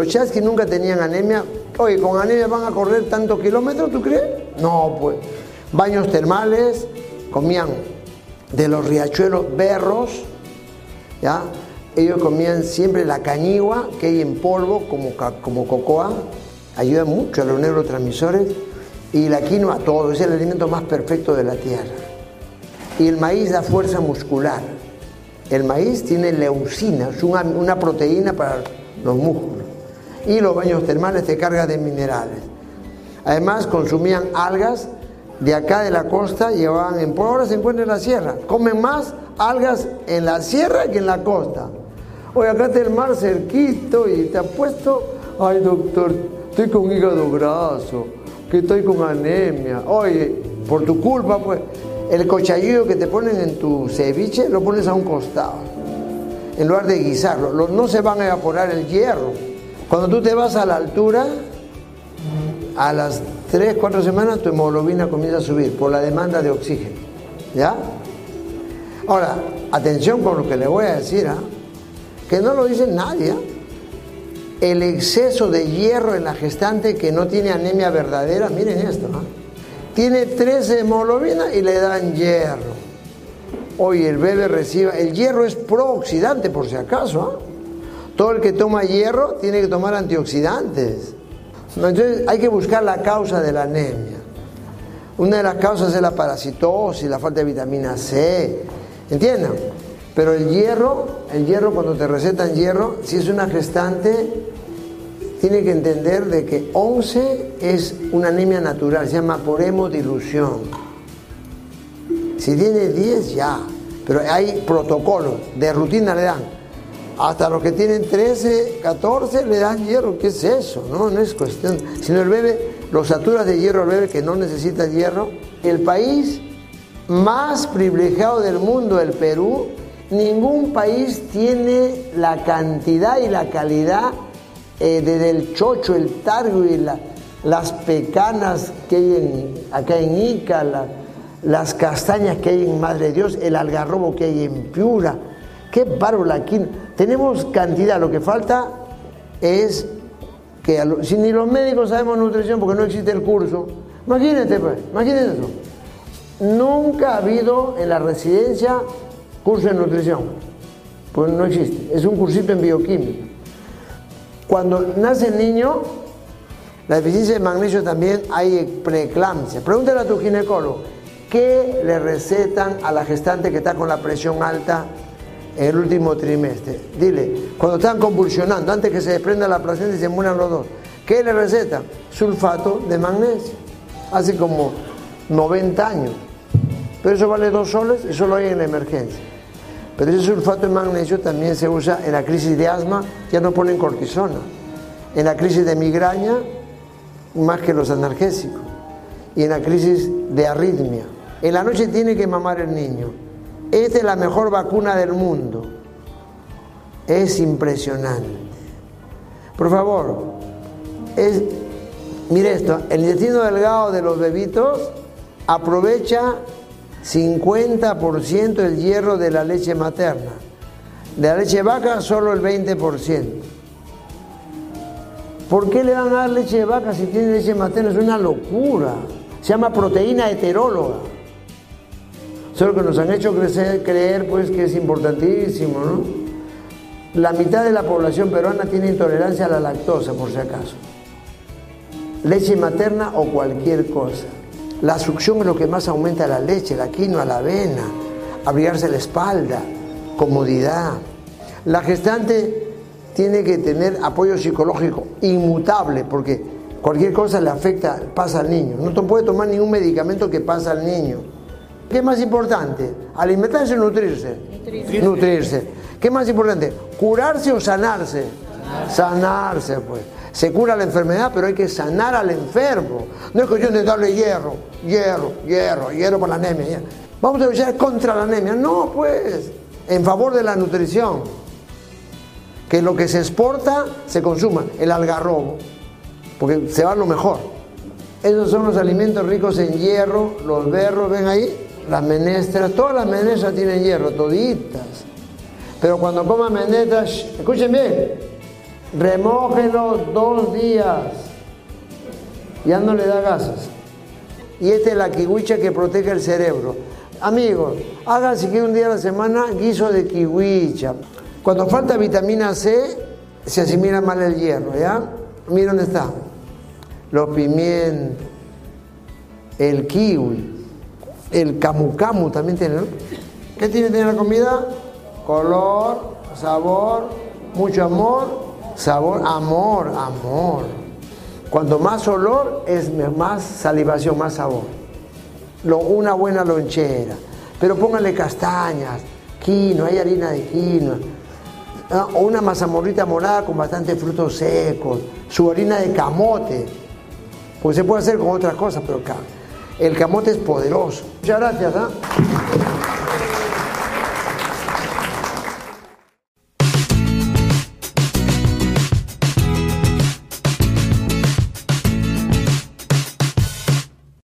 los chasquis nunca tenían anemia. Oye, con anemia van a correr tantos kilómetros, ¿tú crees? No, pues. Baños termales, comían de los riachuelos berros, ¿ya? Ellos comían siempre la cañigua que hay en polvo, como, como cocoa, ayuda mucho a los neurotransmisores, y la quinoa, todo, es el alimento más perfecto de la tierra. Y el maíz da fuerza muscular. El maíz tiene leucina, es una, una proteína para los músculos. Y los baños termales te cargan de minerales. Además, consumían algas de acá de la costa, llevaban en... Ahora se encuentra en la sierra. Comen más algas en la sierra que en la costa. Oye, acá está el mar cerquito y te ha puesto, ay doctor, estoy con hígado graso, que estoy con anemia. Oye, por tu culpa, pues, el cochayillo que te ponen en tu ceviche lo pones a un costado, en lugar de guisarlo. No se van a evaporar el hierro. Cuando tú te vas a la altura, a las 3, 4 semanas tu hemoglobina comienza a subir por la demanda de oxígeno. ¿Ya? Ahora, atención con lo que le voy a decir, ¿ah? que no lo dice nadie. El exceso de hierro en la gestante que no tiene anemia verdadera, miren esto, ¿no? tiene 13 hemoglobinas y le dan hierro. Hoy el bebé recibe, el hierro es prooxidante por si acaso. ¿ah? Todo el que toma hierro tiene que tomar antioxidantes. Entonces hay que buscar la causa de la anemia. Una de las causas es la parasitosis, la falta de vitamina C. ¿Entienden? Pero el hierro, el hierro cuando te recetan hierro, si es una gestante, tiene que entender de que 11 es una anemia natural, se llama por hemodilución. Si tiene 10 ya, pero hay protocolos, de rutina le dan. Hasta los que tienen 13, 14 le dan hierro, ¿qué es eso? No, no es cuestión. Sino el bebé, los saturas de hierro al bebé que no necesita hierro. El país más privilegiado del mundo, el Perú, Ningún país tiene la cantidad y la calidad eh, desde el chocho, el targo y las pecanas que hay acá en Ica, las castañas que hay en Madre Dios, el algarrobo que hay en Piura. Qué bárbaro aquí. Tenemos cantidad, lo que falta es que si ni los médicos sabemos nutrición porque no existe el curso, imagínate pues, imagínate eso. Nunca ha habido en la residencia curso de nutrición. Pues no existe, es un cursito en bioquímica. Cuando nace el niño, la deficiencia de magnesio también hay preeclampsia. Pregúntale a tu ginecólogo, ¿qué le recetan a la gestante que está con la presión alta en el último trimestre? Dile, cuando están convulsionando, antes que se desprenda la placenta y se mueran los dos, ¿qué le recetan? Sulfato de magnesio. Hace como 90 años. Pero eso vale dos soles y solo hay en la emergencia. Pero ese sulfato de magnesio también se usa en la crisis de asma, ya no ponen cortisona. En la crisis de migraña, más que los analgésicos. Y en la crisis de arritmia. En la noche tiene que mamar el niño. Esta es la mejor vacuna del mundo. Es impresionante. Por favor, es, mire esto, el intestino delgado de los bebitos aprovecha 50% el hierro de la leche materna. De la leche vaca solo el 20%. ¿Por qué le van a dar leche de vaca si tiene leche materna? Es una locura. Se llama proteína heteróloga. Solo que nos han hecho creer pues que es importantísimo, ¿no? La mitad de la población peruana tiene intolerancia a la lactosa, por si acaso. Leche materna o cualquier cosa. La succión es lo que más aumenta la leche, la quinoa, la avena, abrigarse la espalda, comodidad. La gestante tiene que tener apoyo psicológico inmutable porque cualquier cosa le afecta, pasa al niño. No puede tomar ningún medicamento que pasa al niño. ¿Qué es más importante? ¿Alimentarse o nutrirse? Nutrirse. nutrirse. ¿Qué es más importante? ¿Curarse o sanarse? Sanarse, pues. Se cura la enfermedad, pero hay que sanar al enfermo. No es cuestión de darle hierro, hierro, hierro, hierro para la anemia. Vamos a luchar contra la anemia. No, pues, en favor de la nutrición. Que lo que se exporta se consuma, el algarrobo, porque se va lo mejor. Esos son los alimentos ricos en hierro, los berros, ven ahí, las menestras, todas las menestras tienen hierro, toditas. Pero cuando coman menestras, escuchen bien, Remójelo dos días. Ya no le da gases. Y esta es la kiwicha que protege el cerebro. Amigos, hagan que un día a la semana guiso de kiwicha. Cuando falta vitamina C, se asimila mal el hierro, ¿ya? Mira dónde está. Los pimientos, el kiwi, el camu camu también tiene, ¿no? ¿Qué tiene tener la comida? Color, sabor, mucho amor, sabor, amor, amor. Cuanto más olor es más salivación, más sabor. una buena lonchera. Pero pónganle castañas, quinoa, hay harina de quinoa. Ah, o una mazamorrita morada con bastante frutos secos, su harina de camote. Pues se puede hacer con otras cosas, pero el camote es poderoso. Muchas gracias. ¿ah?